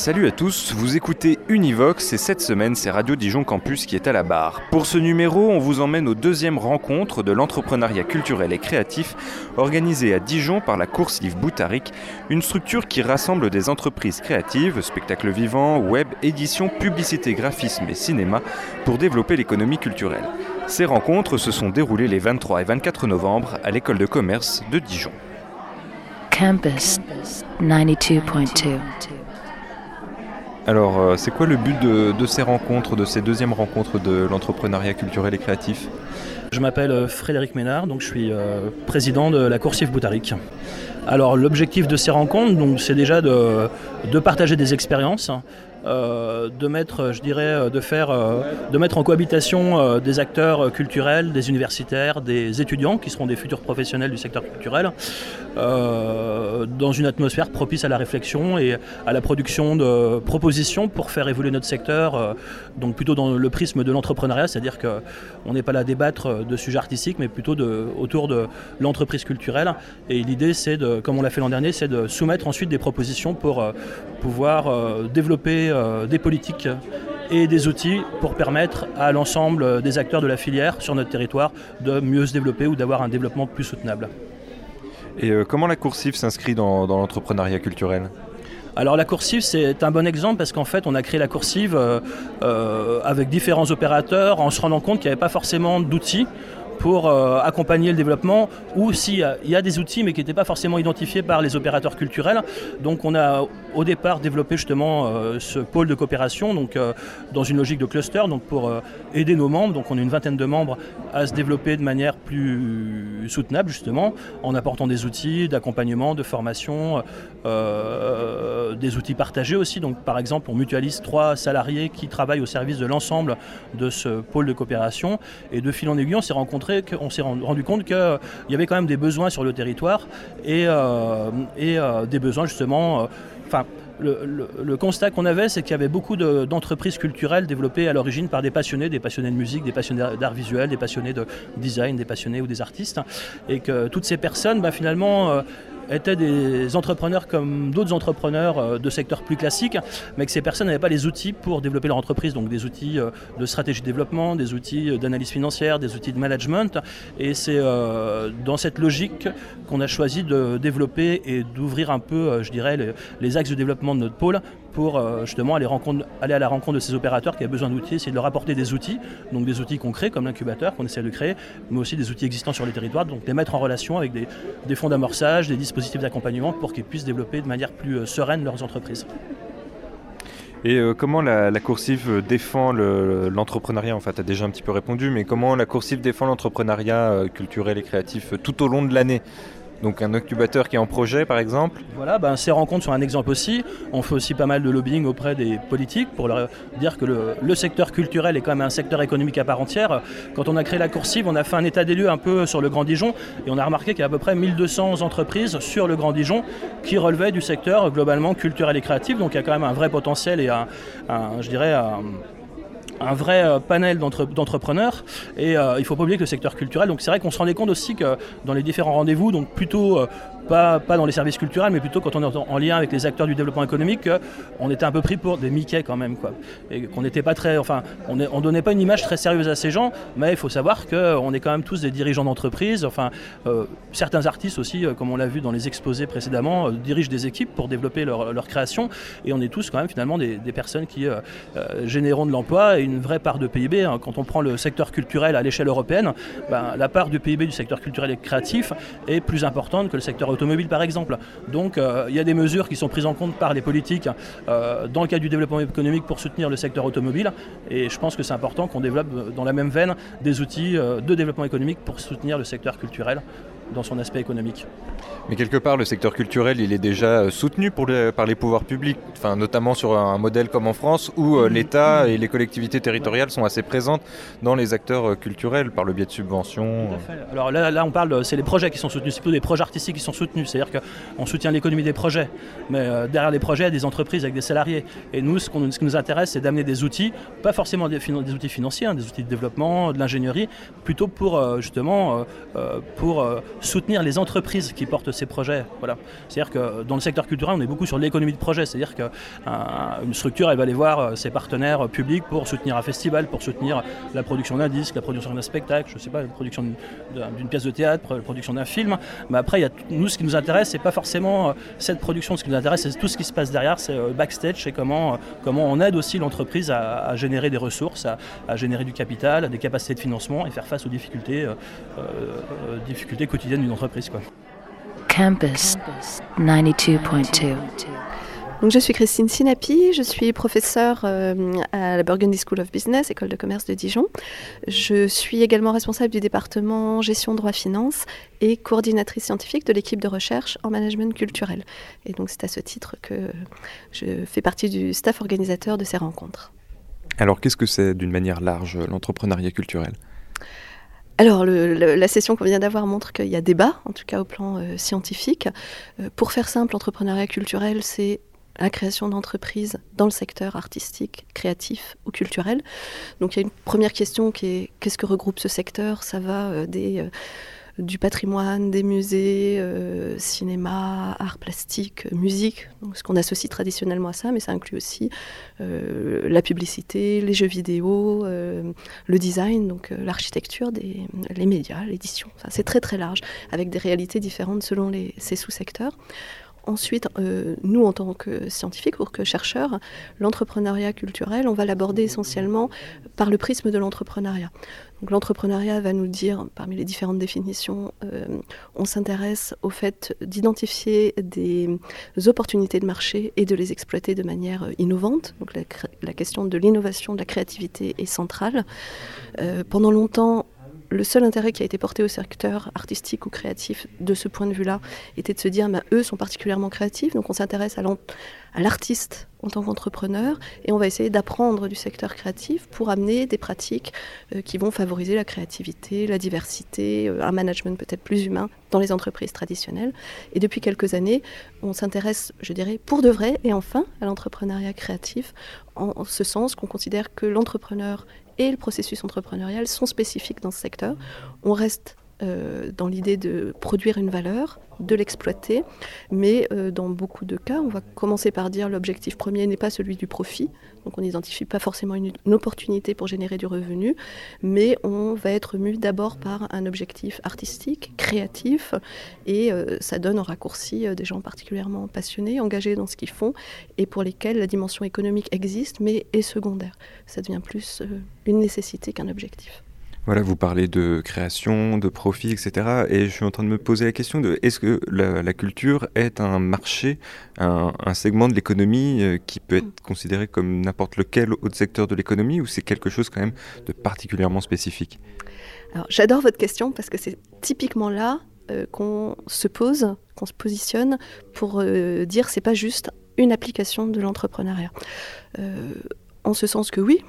Salut à tous, vous écoutez Univox et cette semaine c'est Radio Dijon Campus qui est à la barre. Pour ce numéro, on vous emmène aux deuxième rencontre de l'entrepreneuriat culturel et créatif organisée à Dijon par la Course Livre Boutaric, une structure qui rassemble des entreprises créatives, spectacles vivants, web, édition, publicité, graphisme et cinéma pour développer l'économie culturelle. Ces rencontres se sont déroulées les 23 et 24 novembre à l'école de commerce de Dijon. Campus 92.2. Alors, euh, c'est quoi le but de, ces rencontres, de ces deuxièmes rencontres de l'entrepreneuriat culturel et créatif? Je m'appelle euh, Frédéric Ménard, donc je suis euh, président de la Coursive Boutaric. Alors l'objectif de ces rencontres, donc, c'est déjà de, partager des expériences, de mettre, je dirais, de faire, euh, de mettre en cohabitation euh, des acteurs culturels, des universitaires, des étudiants qui seront des futurs professionnels du secteur culturel, euh, dans une atmosphère propice à la réflexion et à la production de propositions pour faire évoluer notre secteur, euh, donc plutôt dans le prisme de l'entrepreneuriat, c'est-à-dire qu'on n'est pas là à débattre de sujets artistiques, mais plutôt autour de l'entreprise culturelle. Et l'idée, c'est de, comme on l'a fait l'an dernier, c'est de soumettre ensuite des propositions pour euh, pouvoir euh, développer euh, des politiques et des outils pour permettre à l'ensemble des acteurs de la filière sur notre territoire de mieux se développer ou d'avoir un développement plus soutenable. Et euh, comment la coursive s'inscrit dans, dans l'entrepreneuriat culturel? Alors la coursive c'est un bon exemple parce qu'en fait on a créé la coursive euh, euh, avec différents opérateurs en se rendant compte qu'il n'y avait pas forcément d'outils pour euh, accompagner le développement ou s'il y, a- a des outils mais qui n'étaient pas forcément identifiés par les opérateurs culturels. Donc on a au départ développé justement euh, ce pôle de coopération donc, euh, dans une logique de cluster donc pour aider nos membres, donc on est une vingtaine de membres à se développer de manière plus soutenable justement en apportant des outils d'accompagnement, de formation, des outils partagés aussi. Donc par exemple on mutualise trois salariés qui travaillent au service de l'ensemble de ce pôle de coopération et de fil en aiguille on s'est rencontré, on s'est rendu compte qu'il y avait quand même des besoins sur le territoire et, euh, et euh, des besoins justement. euh, le, le- constat qu'on avait, c'est qu'il y avait beaucoup de- d'entreprises culturelles développées à l'origine par des passionnés, des passionnés de musique, des passionnés d'art visuel, des passionnés de design, des passionnés ou des artistes, et que toutes ces personnes, bah, finalement, étaient des entrepreneurs comme d'autres entrepreneurs euh, de secteurs plus classiques, mais que ces personnes n'avaient pas les outils pour développer leur entreprise, donc des outils euh, de stratégie de développement, des outils euh, d'analyse financière, des outils de management. Et c'est dans cette logique qu'on a choisi de développer et d'ouvrir un peu, je dirais, les axes de développement de notre pôle pour euh, justement aller, à la rencontre de ces opérateurs qui avaient besoin d'outils, essayer de leur apporter des outils, donc des outils concrets comme l'incubateur qu'on essaie de créer, mais aussi des outils existants sur les territoires, donc les mettre en relation avec des, fonds d'amorçage, des dispositifs d'accompagnement pour qu'ils puissent développer de manière plus euh, sereine leurs entreprises. Et euh, comment la, la coursive défend le- l'entrepreneuriat? En fait, tu as déjà un petit peu répondu, mais comment la coursive défend l'entrepreneuriat culturel et créatif tout au long de l'année? Donc un incubateur qui est en projet, par exemple Voilà, ben, ces rencontres sont un exemple aussi. On fait aussi pas mal de lobbying auprès des politiques pour leur dire que le, secteur culturel est quand même un secteur économique à part entière. Quand on a créé la coursive, on a fait un état des lieux un peu sur le Grand Dijon et on a remarqué qu'il y a à peu près 1200 entreprises sur le Grand Dijon qui relevaient du secteur globalement culturel et créatif. Donc il y a quand même un vrai potentiel et je dirais, un, un vrai euh, panel d'entre- d'entrepreneurs. Et euh, il ne faut pas oublier que le secteur culturel, donc c'est vrai qu'on se rendait compte aussi que dans les différents rendez-vous, donc plutôt euh, pas, dans les services culturels, mais plutôt quand on est en, en lien avec les acteurs du développement économique, que on était un peu pris pour des Mickey quand même, quoi. Et qu'on n'était pas très, enfin, on ne on donnait pas une image très sérieuse à ces gens, mais il faut savoir qu'on est quand même tous des dirigeants d'entreprise, enfin, certains artistes aussi, comme on l'a vu dans les exposés précédemment, dirigent des équipes pour développer leur, leur création, et on est tous quand même finalement des, des personnes qui généreront de l'emploi et une vraie part de PIB. hein. Quand on prend le secteur culturel à l'échelle européenne, ben, la part du PIB du secteur culturel et créatif est plus importante que le secteur automobile par exemple. Donc euh, il y a des mesures qui sont prises en compte par les politiques euh, dans le cadre du développement économique pour soutenir le secteur automobile et je pense que c'est important qu'on développe euh, dans la même veine des outils de développement économique pour soutenir le secteur culturel dans son aspect économique. Mais quelque part, le secteur culturel, il est déjà euh, soutenu pour les- par les pouvoirs publics, enfin, notamment sur un modèle comme en France, où euh, l'État et les collectivités territoriales sont assez présentes dans les acteurs euh, culturels par le biais de subventions. Alors là, là on parle, c'est les projets qui sont soutenus, c'est plutôt des projets artistiques qui sont soutenus. C'est-à-dire qu'on soutient l'économie des projets, mais euh, derrière les projets, il y a des entreprises avec des salariés. Et nous, ce, qu'on- ce qui nous intéresse, c'est d'amener des outils, pas forcément des, outils financiers, hein, des outils de développement, de l'ingénierie, plutôt pour euh, justement pour soutenir les entreprises qui portent ces projets. Voilà. C'est-à-dire que dans le secteur culturel, on est beaucoup sur l'économie de projet. C'est-à-dire qu'une structure, elle va aller voir euh, ses partenaires euh, publics pour soutenir un festival, pour soutenir la production d'un disque, la production d'un spectacle, je sais pas, la production d'une- d'un- d'une pièce de théâtre, la production d'un film. Mais après, nous, ce qui nous intéresse, c'est pas forcément euh, cette production. Ce qui nous intéresse, c'est tout ce qui se passe derrière, c'est euh, backstage, c'est comment, euh, comment on aide aussi l'entreprise à, à générer des ressources, à, à générer du capital, des capacités de financement et faire face aux difficultés, euh, euh, difficultés quotidiennes d'une entreprise. Quoi. Campus 92.2. Donc, je suis Christine Sinapi, je suis professeure euh, à la Burgundy School of Business, école de commerce de Dijon. Je suis également responsable du département gestion droit finance et coordinatrice scientifique de l'équipe de recherche en management culturel. Et donc c'est à ce titre que je fais partie du staff organisateur de ces rencontres. Alors qu'est-ce que c'est d'une manière large l'entrepreneuriat culturel? Alors, la session qu'on vient d'avoir montre qu'il y a débat, en tout cas au plan euh, scientifique. Euh, pour faire simple, l'entrepreneuriat culturel, c'est la création d'entreprises dans le secteur artistique, créatif ou culturel. Donc, il y a une première question qui est qu'est-ce que regroupe ce secteur? Ça va euh, des, du patrimoine, des musées, euh, cinéma, art plastique, euh, musique, donc ce qu'on associe traditionnellement à ça, mais ça inclut aussi euh, la publicité, les jeux vidéo, euh, le design, donc l'architecture, les médias, l'édition. C'est très très large, avec des réalités différentes selon ces sous-secteurs. Ensuite, euh, nous, en tant que scientifiques ou que chercheurs, l'entrepreneuriat culturel, on va l'aborder essentiellement par le prisme de l'entrepreneuriat. L'entrepreneuriat va nous dire, parmi les différentes définitions, euh, on s'intéresse au fait d'identifier des opportunités de marché et de les exploiter de manière euh, innovante. La, question de l'innovation, de la créativité est centrale. Pendant longtemps, le seul intérêt qui a été porté au secteur artistique ou créatif de ce point de vue-là était de se dire, ben, eux sont particulièrement créatifs, donc on s'intéresse à l'artiste en tant qu'entrepreneur et on va essayer d'apprendre du secteur créatif pour amener des pratiques euh, qui vont favoriser la créativité, la diversité, euh, un management peut-être plus humain dans les entreprises traditionnelles. Et depuis quelques années, on s'intéresse, je dirais, pour de vrai et enfin à l'entrepreneuriat créatif, en ce sens qu'on considère que l'entrepreneur et le processus entrepreneurial sont spécifiques dans ce secteur. On reste euh, dans l'idée de produire une valeur, de l'exploiter, mais euh, dans beaucoup de cas, on va commencer par dire l'objectif premier n'est pas celui du profit, donc on n'identifie pas forcément une, opportunité pour générer du revenu, mais on va être mu d'abord par un objectif artistique, créatif, et euh, ça donne en raccourci des gens particulièrement passionnés, engagés dans ce qu'ils font, et pour lesquels la dimension économique existe, mais est secondaire. Ça devient plus une nécessité qu'un objectif. Voilà, vous parlez de création, de profit, etc. Et je suis en train de me poser la question de est-ce que la, la culture est un marché, un, un segment de l'économie euh, qui peut être considéré comme n'importe lequel autre secteur de l'économie ou c'est quelque chose quand même de particulièrement spécifique? Alors, j'adore votre question parce que c'est typiquement là euh, qu'on se pose, qu'on se positionne pour euh, dire c'est pas juste une application de l'entrepreneuriat. Euh, en ce sens que oui,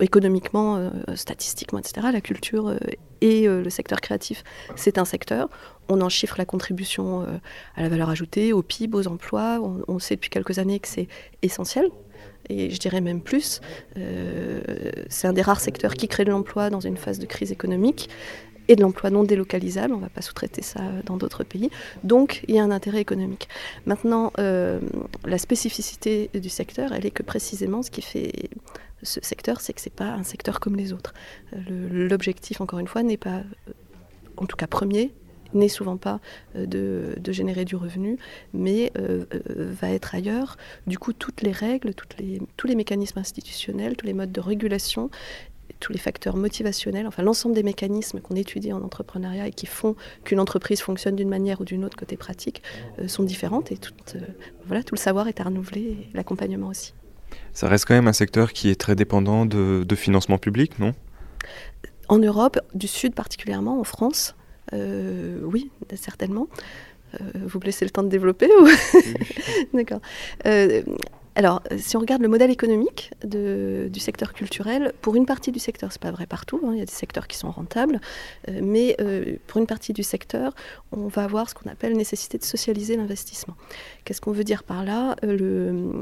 économiquement, euh, statistiquement, etc., la culture euh, et euh, le secteur créatif, c'est un secteur. On en chiffre la contribution à la valeur ajoutée, au PIB, aux emplois. On, sait depuis quelques années que c'est essentiel. Et je dirais même plus, c'est un des rares secteurs qui crée de l'emploi dans une phase de crise économique et de l'emploi non délocalisable. On ne va pas sous-traiter ça dans d'autres pays. Donc, il y a un intérêt économique. Maintenant, euh, la spécificité du secteur, elle est que précisément ce qui fait ce secteur, c'est que ce n'est pas un secteur comme les autres. Euh, L'objectif, encore une fois, n'est pas, euh, en tout cas premier, n'est souvent pas euh, de, générer du revenu, mais euh, euh, va être ailleurs. Du coup, toutes les règles, toutes les, tous les mécanismes institutionnels, tous les modes de régulation, tous les facteurs motivationnels, enfin l'ensemble des mécanismes qu'on étudie en entrepreneuriat et qui font qu'une entreprise fonctionne d'une manière ou d'une autre côté pratique euh, sont différentes et tout, euh, voilà, tout le savoir est à renouveler l'accompagnement aussi. Ça reste quand même un secteur qui est très dépendant de, de financement public, non? En Europe, du Sud particulièrement, en France, Oui, certainement. vous me laissez le temps de développer ou... D'accord. Alors, euh, si on regarde le modèle économique du secteur culturel, pour une partie du secteur, c'est pas vrai partout, hein, il y a des secteurs qui sont rentables, euh, mais euh, pour une partie du secteur, on va avoir ce qu'on appelle nécessité de socialiser l'investissement. Qu'est-ce qu'on veut dire par là? Le,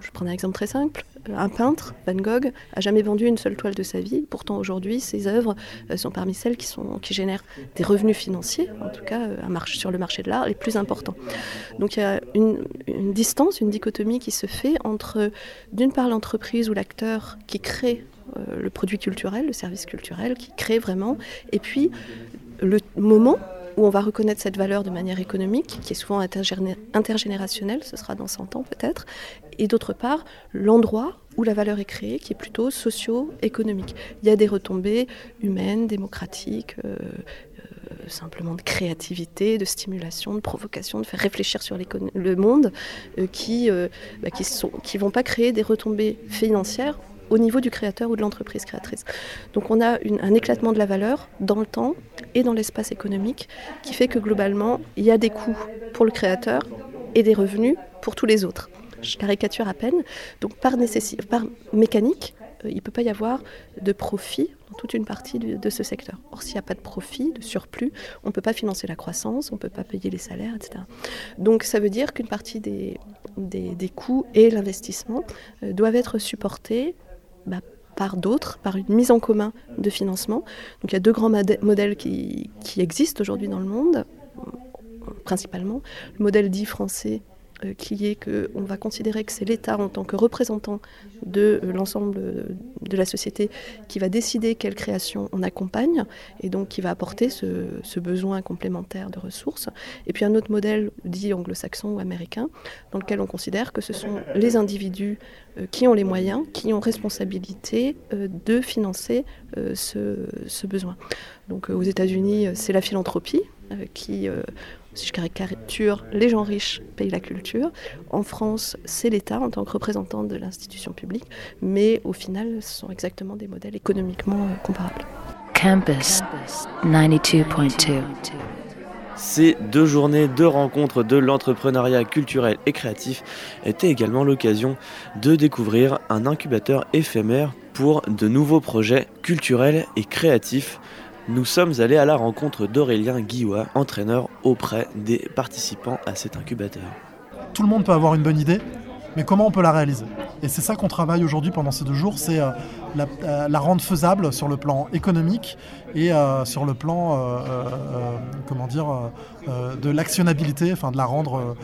Je prends un exemple très simple. Un peintre, Van Gogh, a jamais vendu une seule toile de sa vie. Pourtant, aujourd'hui, ses œuvres sont parmi celles qui, génèrent des revenus financiers, en tout cas sur le marché de l'art, les plus importants. Donc il y a une, distance, une dichotomie qui se fait entre, d'une part, l'entreprise ou l'acteur qui crée euh, le produit culturel, le service culturel, qui crée vraiment, et puis le moment où on va reconnaître cette valeur de manière économique, qui est souvent intergénérationnelle, ce sera dans 100 ans peut-être, et d'autre part, l'endroit où la valeur est créée, qui est plutôt socio-économique. Il y a des retombées humaines, démocratiques, euh, simplement de créativité, de stimulation, de provocation, de faire réfléchir sur le monde, euh, qui ne euh, bah, qui vont pas créer des retombées financières au niveau du créateur ou de l'entreprise créatrice. Donc on a un éclatement de la valeur dans le temps et dans l'espace économique qui fait que globalement, il y a des coûts pour le créateur et des revenus pour tous les autres. Caricature à peine. Donc par, par mécanique, euh, il ne peut pas y avoir de profit dans toute une partie de, ce secteur. Or, s'il n'y a pas de profit, de surplus, on ne peut pas financer la croissance, on ne peut pas payer les salaires, etc. Donc ça veut dire qu'une partie des, coûts et l'investissement euh, doivent être supportés bah, par d'autres, par une mise en commun de financement. Donc il y a deux grands modèles qui, qui existent aujourd'hui dans le monde, principalement. Le modèle dit français qui est qu'on va considérer que c'est l'État en tant que représentant de euh, l'ensemble de la société qui va décider quelle création on accompagne et donc qui va apporter ce, besoin complémentaire de ressources. Et puis un autre modèle dit anglo-saxon ou américain dans lequel on considère que ce sont les individus euh, qui ont les moyens, qui ont responsabilité de financer ce, besoin. Donc aux États-Unis, c'est la philanthropie qui si je caricature, les gens riches payent la culture. En France, c'est l'État en tant que représentant de l'institution publique, mais au final, ce sont exactement des modèles économiquement euh, comparables. Campus 92.2 ces deux journées de rencontres de l'entrepreneuriat culturel et créatif étaient également l'occasion de découvrir un incubateur éphémère pour de nouveaux projets culturels et créatifs nous sommes allés à la rencontre d'Aurélien Guillois, entraîneur auprès des participants à cet incubateur. Tout le monde peut avoir une bonne idée, mais comment on peut la réaliser? Et c'est ça qu'on travaille aujourd'hui pendant ces deux jours, c'est euh, euh, la, rendre faisable sur le plan économique et euh, sur le plan, comment de l'actionnabilité, enfin de la rendre,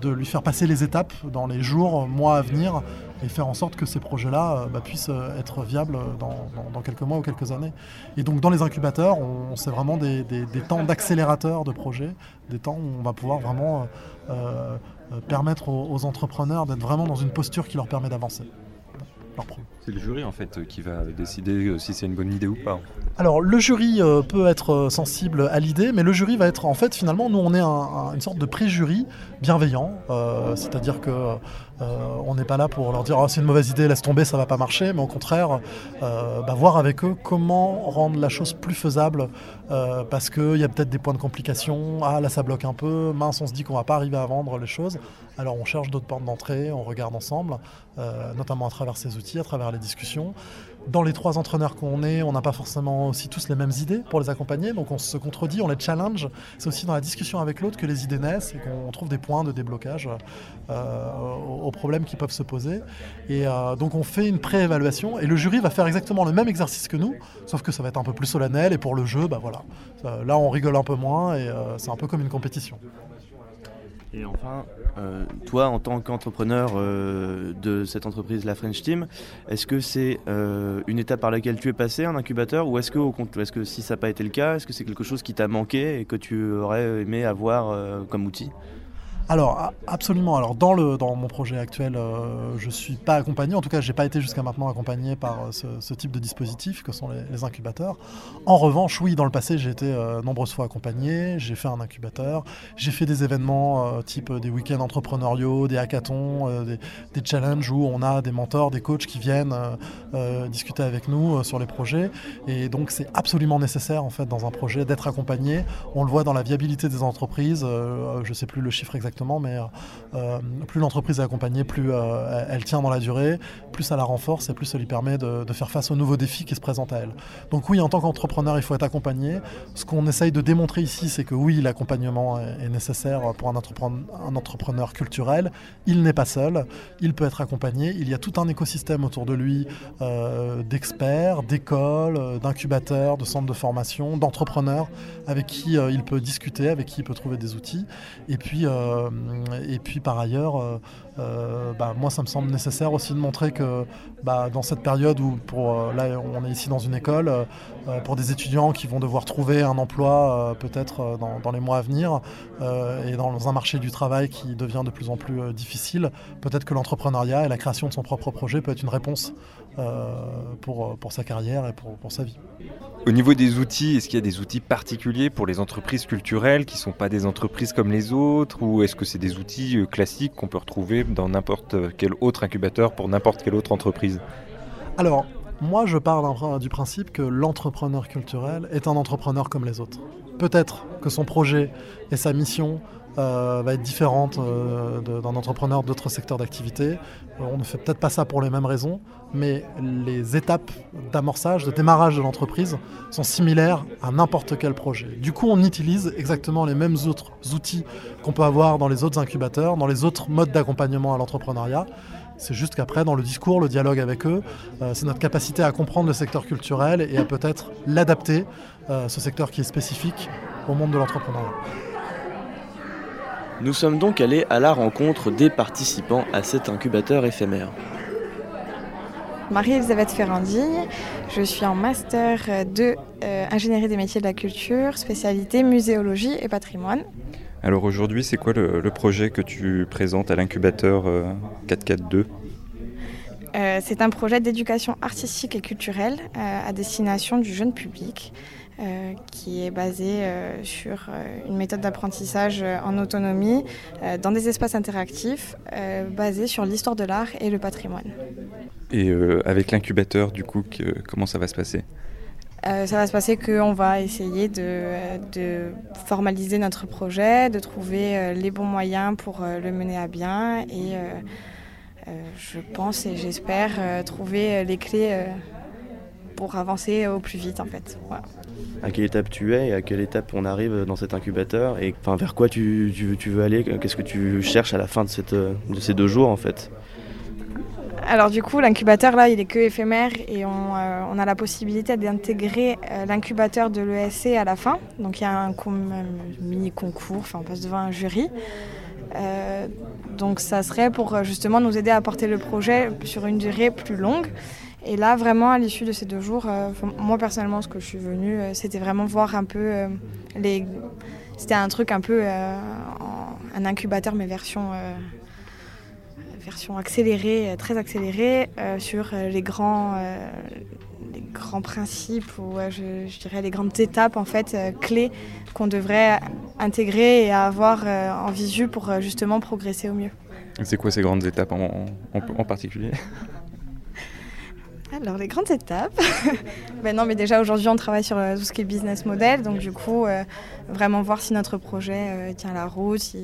de lui faire passer les étapes dans les jours, mois à venir et faire en sorte que ces projets-là euh, bah, puissent euh, être viables dans, quelques mois ou quelques années. Et donc dans les incubateurs, on, c'est vraiment des, temps d'accélérateur de projets, des temps où on va pouvoir vraiment euh, permettre aux entrepreneurs d'être vraiment dans une posture qui leur permet d'avancer. C'est le jury en fait qui va décider euh, si c'est une bonne idée ou pas. Alors le jury euh, peut être euh, sensible à l'idée, mais le jury va être en fait finalement nous on est une sorte de pré-jury bienveillant, c'est-à-dire que on n'est pas là pour leur dire oh, c'est une mauvaise idée, laisse tomber, ça va pas marcher, mais au contraire bah, voir avec eux comment rendre la chose plus faisable parce qu'il y a peut-être des points de complication, ah là ça bloque un peu, mince on se dit qu'on va pas arriver à vendre les choses, alors on cherche d'autres portes d'entrée, on regarde ensemble, notamment à travers ces outils, à travers les discussions. Dans les trois entraîneurs qu'on est, on n'a pas forcément aussi tous les mêmes idées pour les accompagner, donc on se contredit, on les challenge. C'est aussi dans la discussion avec l'autre que les idées naissent et qu'on trouve des points de déblocage euh, aux, problèmes qui peuvent se poser. Et euh, donc on fait une pré-évaluation et le jury va faire exactement le même exercice que nous, sauf que ça va être un peu plus solennel et pour le jeu, bah voilà. là on rigole un peu moins et euh, c'est un peu comme une compétition. Et enfin, euh, toi, en tant qu'entrepreneur de cette entreprise, la French Team, est-ce que c'est une étape par laquelle tu es passé, un incubateur, ou est-ce que, est que si ça n'a pas été le cas, est-ce que c'est quelque chose qui t'a manqué et que tu aurais aimé avoir comme outil? Alors absolument. Alors dans le dans mon projet actuel, je euh, je suis pas accompagné. En tout cas, j'ai pas été jusqu'à maintenant accompagné par euh, ce, type de dispositif que sont les, incubateurs. En revanche, oui, dans le passé, j'ai été euh, nombreuses fois accompagné. J'ai fait un incubateur. J'ai fait des événements type des week-ends entrepreneuriaux, des hackathons, des, challenges où on a des mentors, des coachs qui viennent discuter avec nous sur les projets. Et donc, c'est absolument nécessaire en fait dans un projet d'être accompagné. On le voit dans la viabilité des entreprises. je sais plus le chiffre exact mais euh, plus l'entreprise est accompagnée, plus euh, elle tient dans la durée, plus ça la renforce et plus ça lui permet de, faire face aux nouveaux défis qui se présentent à elle. Donc oui, en tant qu'entrepreneur, il faut être accompagné. Ce qu'on essaye de démontrer ici, c'est que oui, l'accompagnement est, nécessaire pour un entrepreneur, culturel. Il n'est pas seul, il peut être accompagné. Il y a tout un écosystème autour de lui euh, d'experts, d'écoles, d'incubateurs, de centres de formation, d'entrepreneurs avec qui il peut discuter, avec qui il peut trouver des outils. Et puis, et puis par ailleurs, euh, euh, bah, moi ça me semble nécessaire aussi de montrer que bah, dans cette période où pour, là on est ici dans une école, pour des étudiants qui vont devoir trouver un emploi peut-être dans, les mois à venir et dans un marché du travail qui devient de plus en plus difficile, peut-être que l'entrepreneuriat et la création de son propre projet peut être une réponse pour, pour sa carrière et pour, pour sa vie. Au niveau des outils, est-ce qu'il y a des outils particuliers pour les entreprises culturelles qui ne sont pas des entreprises comme les autres Ou est-ce que c'est des outils euh, classiques qu'on peut retrouver dans n'importe quel autre incubateur pour n'importe quelle autre entreprise? Alors, moi je parle du principe que l'entrepreneur culturel est un entrepreneur comme les autres. Peut-être que son projet et sa mission euh, va être différente euh, d'un entrepreneur d'autres secteurs d'activité. Euh, on ne fait peut-être pas ça pour les mêmes raisons, mais les étapes d'amorçage, de démarrage de l'entreprise sont similaires à n'importe quel projet. Du coup, on utilise exactement les mêmes autres outils qu'on peut avoir dans les autres incubateurs, dans les autres modes d'accompagnement à l'entrepreneuriat. C'est juste qu'après, dans le discours, le dialogue avec eux, c'est notre capacité à comprendre le secteur culturel et à peut-être l'adapter, ce secteur qui est spécifique au monde de l'entrepreneuriat. Nous sommes donc allés à la rencontre des participants à cet incubateur éphémère. Marie-Elisabeth Ferrandi, je suis en master de euh, ingénierie des métiers de la culture, spécialité muséologie et patrimoine. Alors aujourd'hui, c'est quoi le, projet que tu présentes à l'incubateur 442 euh, euh, C'est un projet d'éducation artistique et culturelle à destination du jeune public. Euh, qui est basé euh, sur euh, une méthode d'apprentissage en autonomie dans des espaces interactifs basés sur l'histoire de l'art et le patrimoine. Et avec l'incubateur, du coup, comment ça va se passer? Ça va se passer qu'on va essayer de, de, formaliser notre projet, de trouver les bons moyens pour le mener à bien et je pense et j'espère trouver les clés pour avancer au plus vite en fait. À quelle étape tu es et à quelle étape on arrive dans cet incubateur et enfin, vers quoi tu, veux aller? Qu'est-ce que tu cherches à la fin de, cette, de ces deux jours en fait? Alors du coup, l'incubateur là, il est que éphémère et on, euh, a la possibilité d'intégrer euh, l'incubateur de l'ESC à la fin. Donc il y a un, mini concours, enfin on passe devant un jury. Euh, donc ça serait pour justement nous aider à porter le projet sur une durée plus longue. Et là, vraiment, à l'issue de ces deux jours, euh, moi personnellement, ce que je suis venue, euh, c'était vraiment voir un peu euh, les. C'était un truc un peu un incubateur, mais version, version accélérée, très accélérée, sur les grands, les grands principes ou je, dirais les grandes étapes en fait clés qu'on devrait intégrer et avoir en visu pour justement progresser au mieux. C'est quoi ces grandes étapes en particulier? Alors les grandes étapes. ben non, mais déjà aujourd'hui on travaille sur euh, tout ce qui est business model, donc du coup euh, vraiment voir si notre projet euh, tient la route,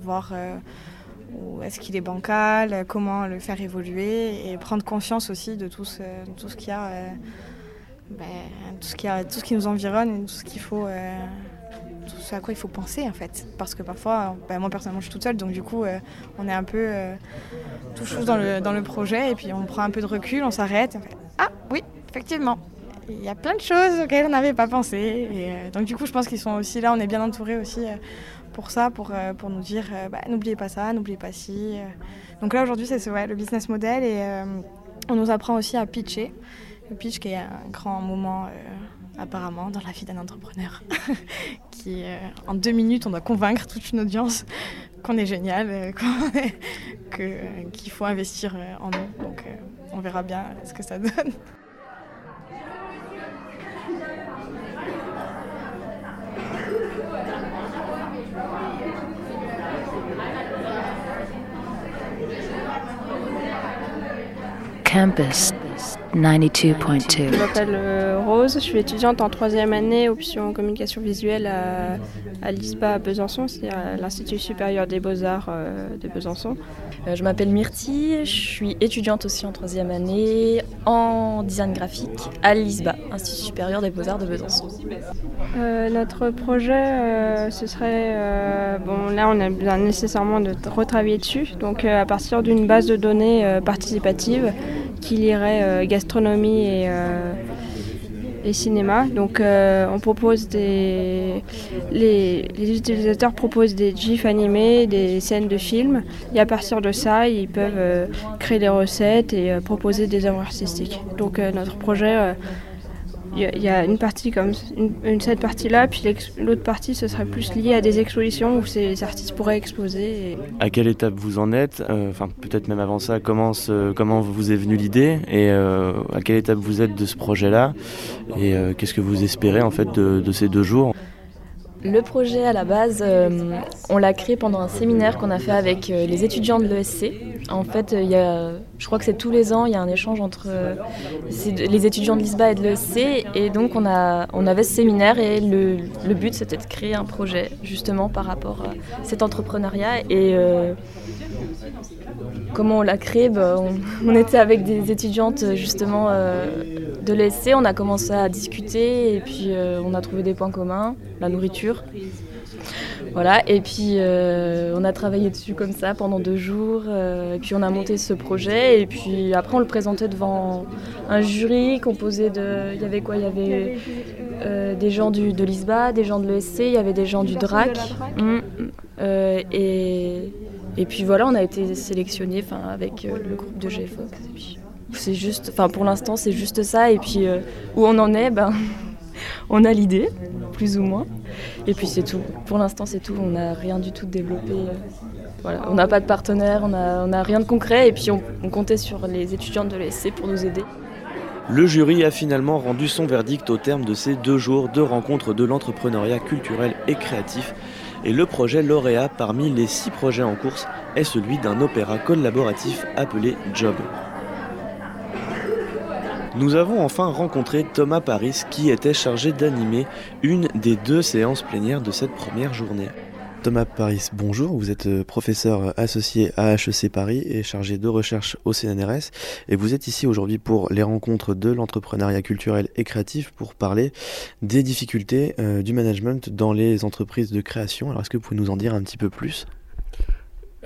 voir où est-ce qu'il est bancal, comment le faire évoluer et prendre conscience aussi de tout ce, tout ce qu'il y a, ben, tout ce qui tout ce qui nous environne et tout ce qu'il faut tout ce à quoi il faut penser en fait. Parce que parfois, ben, moi personnellement je suis toute seule, donc du coup on est un peu tout chose dans le, dans le projet et puis on prend un peu de recul, on s'arrête. Ah oui, effectivement, il y a plein de choses auxquelles on n'avait pas pensé. Et, euh, donc du coup, je pense qu'ils sont aussi là, on est bien entourés aussi euh, pour ça, pour, euh, pour nous dire, bah, n'oubliez pas ça, n'oubliez pas ci. Donc là, aujourd'hui, c'est ouais, le business model et on nous apprend aussi à pitcher. Le pitch qui est un grand moment apparemment dans la vie d'un entrepreneur, qui en deux minutes on doit convaincre toute une audience qu'on est génial, qu'il faut investir en nous. Donc on verra bien ce que ça donne. Campus 92.2. Je m'appelle euh, Rose, je suis étudiante en troisième année option communication visuelle à, à l'ISBA à Besançon, c'est à l'Institut supérieur des beaux-arts euh, de Besançon. Euh, je m'appelle Myrtille, je suis étudiante aussi en troisième année en design graphique à l'ISBA, Institut supérieur des beaux-arts de Besançon. notre projet, ce serait, bon là on a besoin nécessairement de retravailler dessus, donc à partir d'une base de données participative qui lirait gastronomie et, euh, et cinéma. Donc euh, on propose des. Les, utilisateurs proposent des GIFs animés, des scènes de films. Et à partir de ça, ils peuvent euh, créer des recettes et proposer des œuvres artistiques. Donc notre projet il y, a une partie comme une, cette partie-là, puis l'autre partie ce serait plus lié à des expositions où ces artistes pourraient exposer. À quelle étape vous en êtes euh, Enfin, peut-être même avant ça, comment, comment vous est venue l'idée et euh, à quelle étape vous êtes de ce projet-là et euh, qu'est-ce que vous espérez en fait de ces deux jours? Le projet à la base, euh, on l'a créé pendant un séminaire qu'on a fait avec euh, les étudiants de l'ESC. En fait, il y a, je crois que c'est tous les ans, il y a un échange entre euh, les étudiants de l'ISBA et de l'ESC. Et donc, on, a, on avait ce séminaire et le, le but, c'était de créer un projet justement par rapport à cet entrepreneuriat. Et comment on l'a créé? Bah, on, était avec des étudiantes justement de l'ESC, on a commencé à discuter et puis on a trouvé des points communs la nourriture. Voilà, et puis euh, on a travaillé dessus comme ça pendant deux jours, euh, et puis on a monté ce projet, et puis après on le présentait devant un jury composé de. Il y avait quoi Il y avait euh, des gens du, de l'ISBA, des gens de l'ESC, il y avait des gens du DRAC. Hum, et, et puis voilà, on a été sélectionnés avec le groupe de GFOX. C'est juste, enfin pour l'instant c'est juste ça, et puis où on en est, ben on a l'idée, plus ou moins. Et puis c'est tout. Pour l'instant, c'est tout. On n'a rien du tout développé. Voilà. On n'a pas de partenaire, on n'a rien de concret. Et puis on, comptait sur les étudiants de l'ESC pour nous aider. Le jury a finalement rendu son verdict au terme de ces deux jours de rencontres de l'entrepreneuriat culturel et créatif. Et le projet lauréat parmi les six projets en course est celui d'un opéra collaboratif appelé Job. Nous avons enfin rencontré Thomas Paris qui était chargé d'animer une des deux séances plénières de cette première journée. Thomas Paris, bonjour, vous êtes euh, professeur associé à HEC Paris et chargé de recherche au CNRS et vous êtes ici aujourd'hui pour les rencontres de l'entrepreneuriat culturel et créatif pour parler des difficultés euh, du management dans les entreprises de création. Alors est-ce que vous pouvez nous en dire un petit peu plus?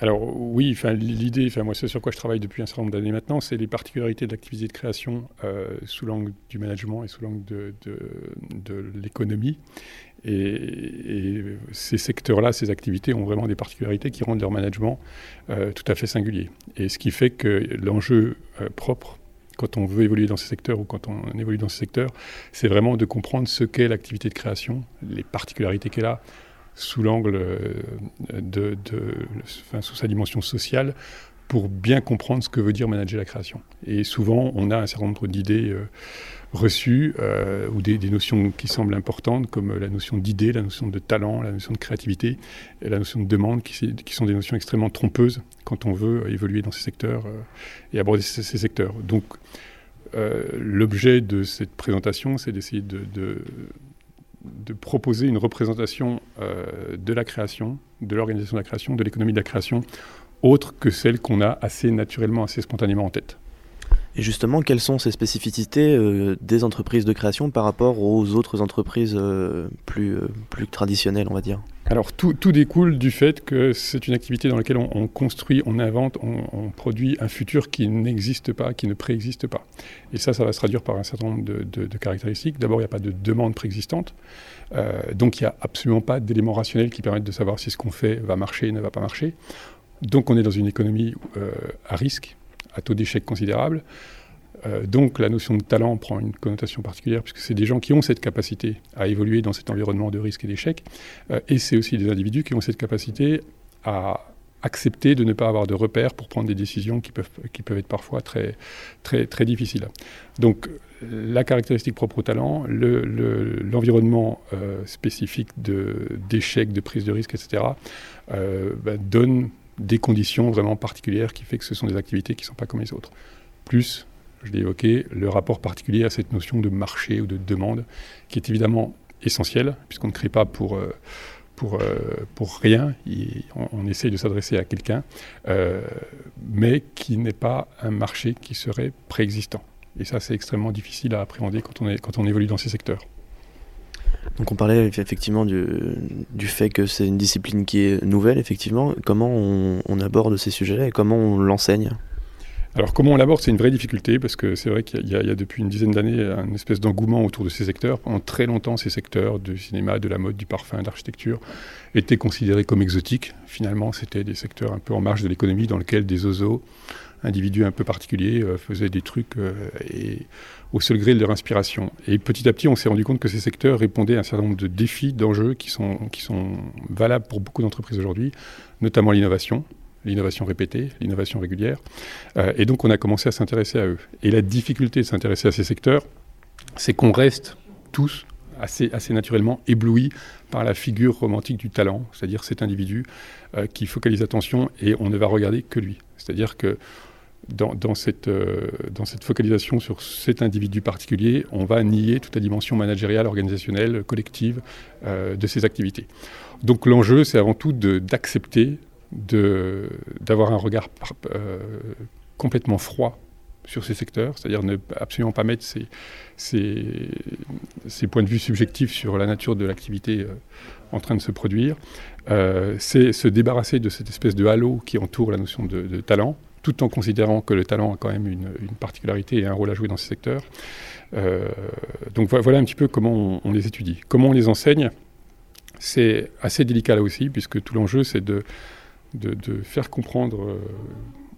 Alors oui, l'idée, enfin, moi c'est sur quoi je travaille depuis un certain nombre d'années maintenant, c'est les particularités de l'activité de création euh, sous l'angle du management et sous l'angle de, de, l'économie. Et, ces secteurs-là, ces activités ont vraiment des particularités qui rendent leur management euh, tout à fait singulier. Et ce qui fait que l'enjeu euh, propre quand on veut évoluer dans ces secteurs ou quand on évolue dans ces secteurs, c'est vraiment de comprendre ce qu'est l'activité de création, les particularités qu'elle a, sous l'angle euh, de, sous sa dimension sociale pour bien comprendre ce que veut dire manager la création. Et souvent, on a un certain nombre d'idées euh, reçues euh, ou des, notions qui semblent importantes, comme la notion d'idée, la notion de talent, la notion de créativité et la notion de demande, qui, sont des notions extrêmement trompeuses quand on veut évoluer dans ces secteurs et aborder ces, secteurs. Donc, l'objet de cette présentation, c'est d'essayer de de proposer une représentation euh, de la création, de l'organisation de la création, de l'économie de la création, autre que celle qu'on a assez naturellement, assez spontanément en tête. Et justement, quelles sont ces spécificités euh, des entreprises de création par rapport aux autres entreprises euh, plus, plus traditionnelles, on va dire? Alors tout, découle du fait que c'est une activité dans laquelle on, construit, on invente, on, produit un futur qui n'existe pas, qui ne préexiste pas. Et ça, ça va se traduire par un certain nombre de, caractéristiques. D'abord, il n'y a pas de demande préexistante. Euh, donc il n'y a absolument pas d'éléments rationnels qui permettent de savoir si ce qu'on fait va marcher ne va pas marcher. Donc on est dans une économie euh, à risque, à taux d'échec considérable. Euh, donc la notion de talent prend une connotation particulière puisque c'est des gens qui ont cette capacité à évoluer dans cet environnement de risque et d'échec. Euh, et c'est aussi des individus qui ont cette capacité à accepter de ne pas avoir de repères pour prendre des décisions qui peuvent, qui peuvent être parfois très, très, très difficiles. Donc la caractéristique propre au talent, l'environnement le, euh, spécifique d'échec, de, prise de risque, etc., euh, bah, donne des conditions vraiment particulières qui fait que ce sont des activités qui ne sont pas comme les autres. Plus je l'ai évoqué, le rapport particulier à cette notion de marché ou de demande, qui est évidemment essentiel, puisqu'on ne crée pas pour, euh, pour, euh, pour rien, on, essaye de s'adresser à quelqu'un, euh, mais qui n'est pas un marché qui serait préexistant. Et ça, c'est extrêmement difficile à appréhender quand on, est, quand on évolue dans ces secteurs. Donc on parlait effectivement du, du fait que c'est une discipline qui est nouvelle, effectivement. Comment on aborde ces sujets-là et comment on l'enseigne? Alors comment on l'aborde, c'est une vraie difficulté parce que c'est vrai qu'il y, a depuis une dizaine d'années un espèce d'engouement autour de ces secteurs. Pendant très longtemps, ces secteurs du cinéma, de la mode, du parfum, de l'architecture étaient considérés comme exotiques. Finalement, c'était des secteurs un peu en marge de l'économie dans lesquels des oiseaux, individus un peu particuliers, euh, faisaient des trucs euh, au seul gré de leur inspiration. Et petit à petit, on s'est rendu compte que ces secteurs répondaient à un certain nombre de défis, d'enjeux qui sont valables pour beaucoup d'entreprises aujourd'hui, notamment l'innovation l'innovation répétée, l'innovation régulière. Euh, et donc on a commencé à s'intéresser à eux. Et la difficulté de s'intéresser à ces secteurs, c'est qu'on reste tous assez, assez naturellement éblouis par la figure romantique du talent, c'est-à-dire cet individu euh, qui focalise attention et on ne va regarder que lui. C'est-à-dire que dans, dans, cette, euh, dans cette focalisation sur cet individu particulier, on va nier toute la dimension managériale, organisationnelle, collective de ces activités. Donc l'enjeu, c'est avant tout d'accepter d'avoir un regard euh, complètement froid sur ces secteurs, c'est-à-dire ne absolument pas mettre ces, points de vue subjectifs sur la nature de l'activité euh, en train de se produire. Euh, c'est se débarrasser de cette espèce de halo qui entoure la notion de, talent, tout en considérant que le talent a quand même une, particularité et un rôle à jouer dans ces secteurs. Donc voilà un petit peu comment on les étudie. Comment on les enseigne, c'est assez délicat là aussi, puisque tout l'enjeu c'est de de, faire comprendre euh,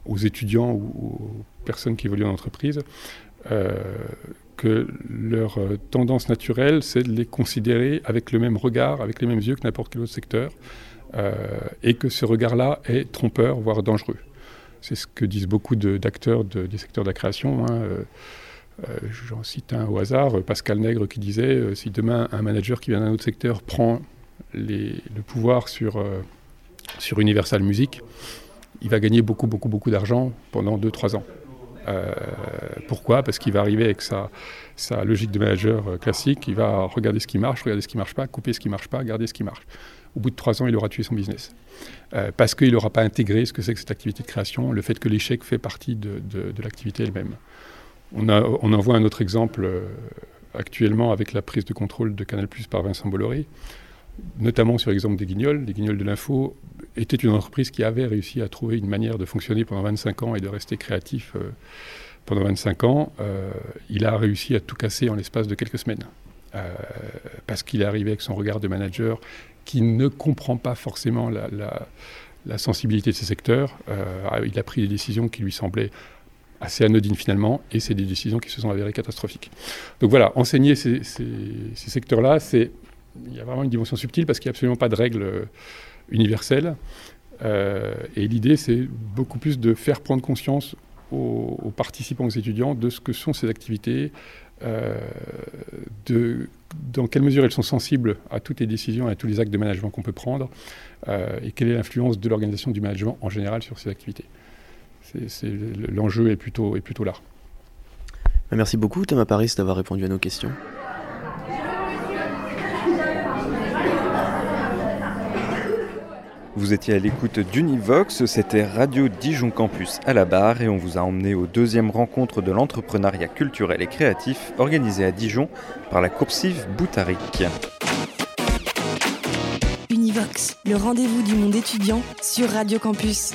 aux étudiants ou aux personnes qui évoluent en entreprise euh, que leur euh, tendance naturelle, c'est de les considérer avec le même regard, avec les mêmes yeux que n'importe quel autre secteur, et que ce regard-là est trompeur, voire dangereux. C'est ce que disent beaucoup d'acteurs de, de, des secteurs de la création. Hein. J'en cite un au hasard, Pascal Nègre, qui disait si demain un manager qui vient d'un autre secteur prend le pouvoir sur sur Universal Music, il va gagner beaucoup, beaucoup, beaucoup d'argent pendant 2-3 ans. Euh, pourquoi? Parce qu'il va arriver avec sa, sa, logique de manager euh, classique, il va regarder ce qui marche, regarder ce qui ne marche pas, couper ce qui ne marche pas, garder ce qui marche. Au bout de 3 ans, il aura tué son business. Euh, parce qu'il n'aura pas intégré ce que c'est que cette activité de création, le fait que l'échec fait partie de, l'activité elle-même. On, en voit un autre exemple actuellement avec la prise de contrôle de Canal Plus par Vincent Bolloré notamment sur l'exemple des Guignols. Les Guignols de l'info était une entreprise qui avait réussi à trouver une manière de fonctionner pendant 25 ans et de rester créatif euh, pendant 25 ans. Euh, il a réussi à tout casser en l'espace de quelques semaines. Euh, parce qu'il est arrivé avec son regard de manager qui ne comprend pas forcément la, sensibilité de ces secteurs. Euh, il a pris des décisions qui lui semblaient assez anodines finalement, et c'est des décisions qui se sont avérées catastrophiques. Donc voilà, enseigner ces secteurs-là, c'est il y a vraiment une dimension subtile parce qu'il n'y a absolument pas de règles euh, universelles. Euh, et l'idée, c'est beaucoup plus de faire prendre conscience aux, participants, aux étudiants, de ce que sont ces activités, euh, de dans quelle mesure elles sont sensibles à toutes les décisions et à tous les actes de management qu'on peut prendre, euh, et quelle est l'influence de l'organisation du management en général sur ces activités. L'enjeu est plutôt là. Merci beaucoup Thomas Paris d'avoir répondu à nos questions. Vous étiez à l'écoute d'Univox, c'était Radio Dijon Campus à la barre et on vous a emmené aux deuxième rencontre de l'entrepreneuriat culturel et créatif organisée à Dijon par la coursive Boutaric. Univox, le rendez-vous du monde étudiant sur Radio Campus.